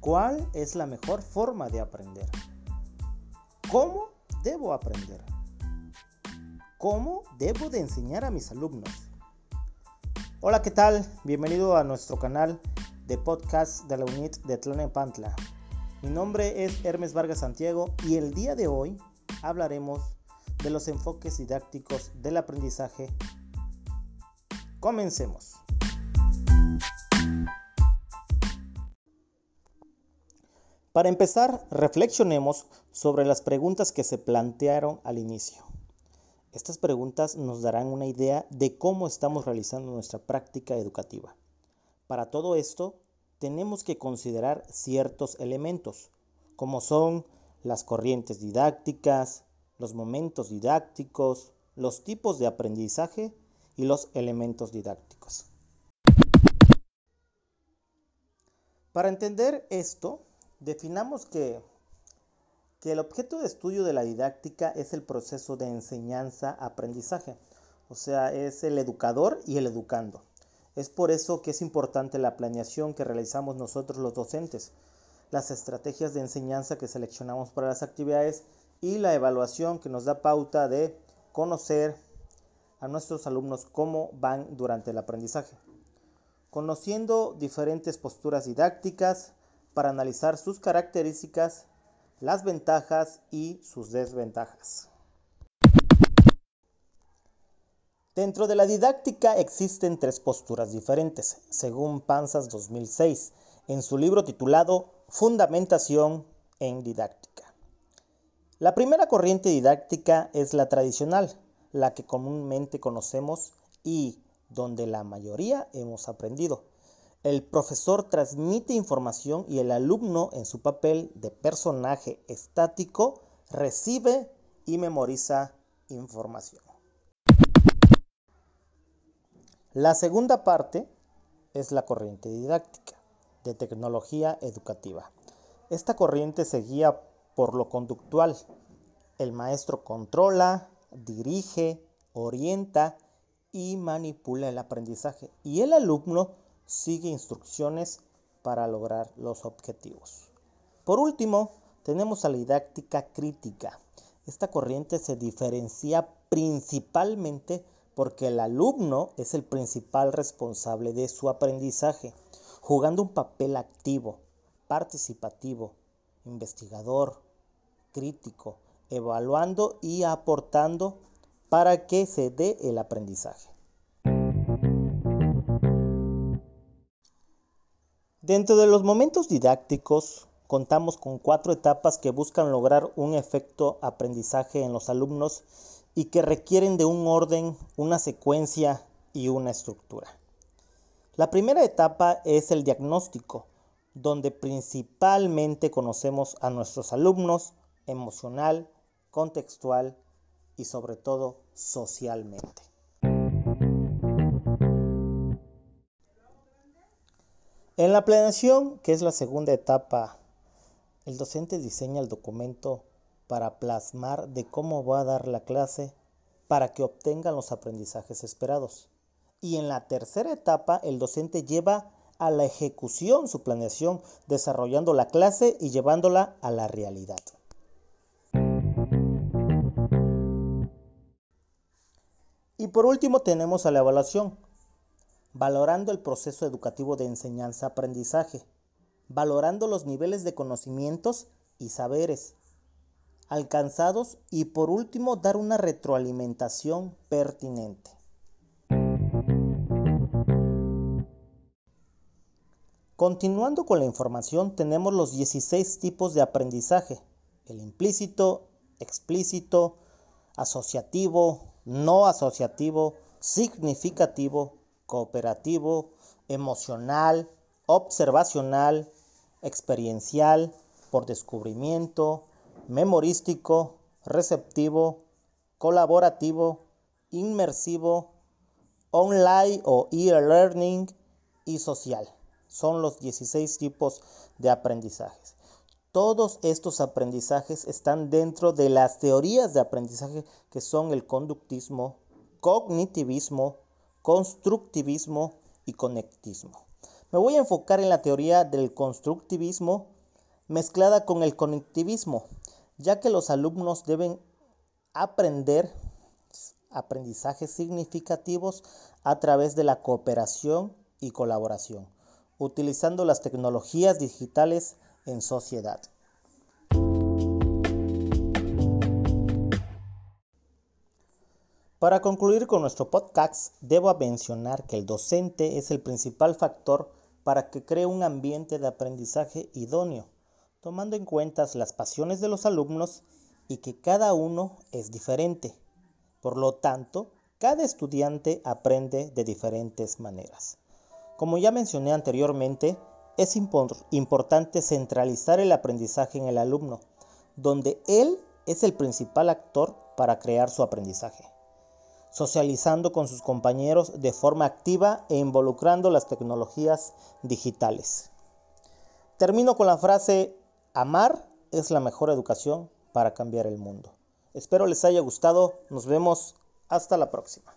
¿Cuál es la mejor forma de aprender? ¿Cómo debo aprender? ¿Cómo debo de enseñar a mis alumnos? Hola, ¿qué tal? Bienvenido a nuestro canal de podcast de la UNIT de Tlanepantla. Mi nombre es Hermes Vargas Santiago y el día de hoy hablaremos de los enfoques didácticos del aprendizaje. Comencemos. Para empezar, reflexionemos sobre las preguntas que se plantearon al inicio. Estas preguntas nos darán una idea de cómo estamos realizando nuestra práctica educativa. Para todo esto, tenemos que considerar ciertos elementos, como son las corrientes didácticas, los momentos didácticos, los tipos de aprendizaje y los elementos didácticos. Para entender esto, Definamos que, que el objeto de estudio de la didáctica es el proceso de enseñanza-aprendizaje, o sea, es el educador y el educando. Es por eso que es importante la planeación que realizamos nosotros los docentes, las estrategias de enseñanza que seleccionamos para las actividades y la evaluación que nos da pauta de conocer a nuestros alumnos cómo van durante el aprendizaje. Conociendo diferentes posturas didácticas, para analizar sus características, las ventajas y sus desventajas. Dentro de la didáctica existen tres posturas diferentes, según Panzas 2006, en su libro titulado Fundamentación en Didáctica. La primera corriente didáctica es la tradicional, la que comúnmente conocemos y donde la mayoría hemos aprendido. El profesor transmite información y el alumno en su papel de personaje estático recibe y memoriza información. La segunda parte es la corriente didáctica de tecnología educativa. Esta corriente se guía por lo conductual. El maestro controla, dirige, orienta y manipula el aprendizaje y el alumno sigue instrucciones para lograr los objetivos. Por último, tenemos a la didáctica crítica. Esta corriente se diferencia principalmente porque el alumno es el principal responsable de su aprendizaje, jugando un papel activo, participativo, investigador, crítico, evaluando y aportando para que se dé el aprendizaje. Dentro de los momentos didácticos, contamos con cuatro etapas que buscan lograr un efecto aprendizaje en los alumnos y que requieren de un orden, una secuencia y una estructura. La primera etapa es el diagnóstico, donde principalmente conocemos a nuestros alumnos emocional, contextual y sobre todo socialmente. En la planeación, que es la segunda etapa, el docente diseña el documento para plasmar de cómo va a dar la clase para que obtengan los aprendizajes esperados. Y en la tercera etapa, el docente lleva a la ejecución su planeación, desarrollando la clase y llevándola a la realidad. Y por último tenemos a la evaluación, valorando el proceso educativo de enseñanza-aprendizaje, valorando los niveles de conocimientos y saberes alcanzados y por último dar una retroalimentación pertinente. Continuando con la información, tenemos los 16 tipos de aprendizaje, el implícito, explícito, asociativo, no asociativo, significativo, cooperativo, emocional, observacional, experiencial, por descubrimiento, memorístico, receptivo, colaborativo, inmersivo, online o e-learning y social. Son los 16 tipos de aprendizajes. Todos estos aprendizajes están dentro de las teorías de aprendizaje que son el conductismo, cognitivismo, constructivismo y conectismo. Me voy a enfocar en la teoría del constructivismo mezclada con el conectivismo, ya que los alumnos deben aprender aprendizajes significativos a través de la cooperación y colaboración, utilizando las tecnologías digitales en sociedad. Para concluir con nuestro podcast, debo mencionar que el docente es el principal factor para que cree un ambiente de aprendizaje idóneo, tomando en cuenta las pasiones de los alumnos y que cada uno es diferente. Por lo tanto, cada estudiante aprende de diferentes maneras. Como ya mencioné anteriormente, es importante centralizar el aprendizaje en el alumno, donde él es el principal actor para crear su aprendizaje socializando con sus compañeros de forma activa e involucrando las tecnologías digitales. Termino con la frase, amar es la mejor educación para cambiar el mundo. Espero les haya gustado, nos vemos hasta la próxima.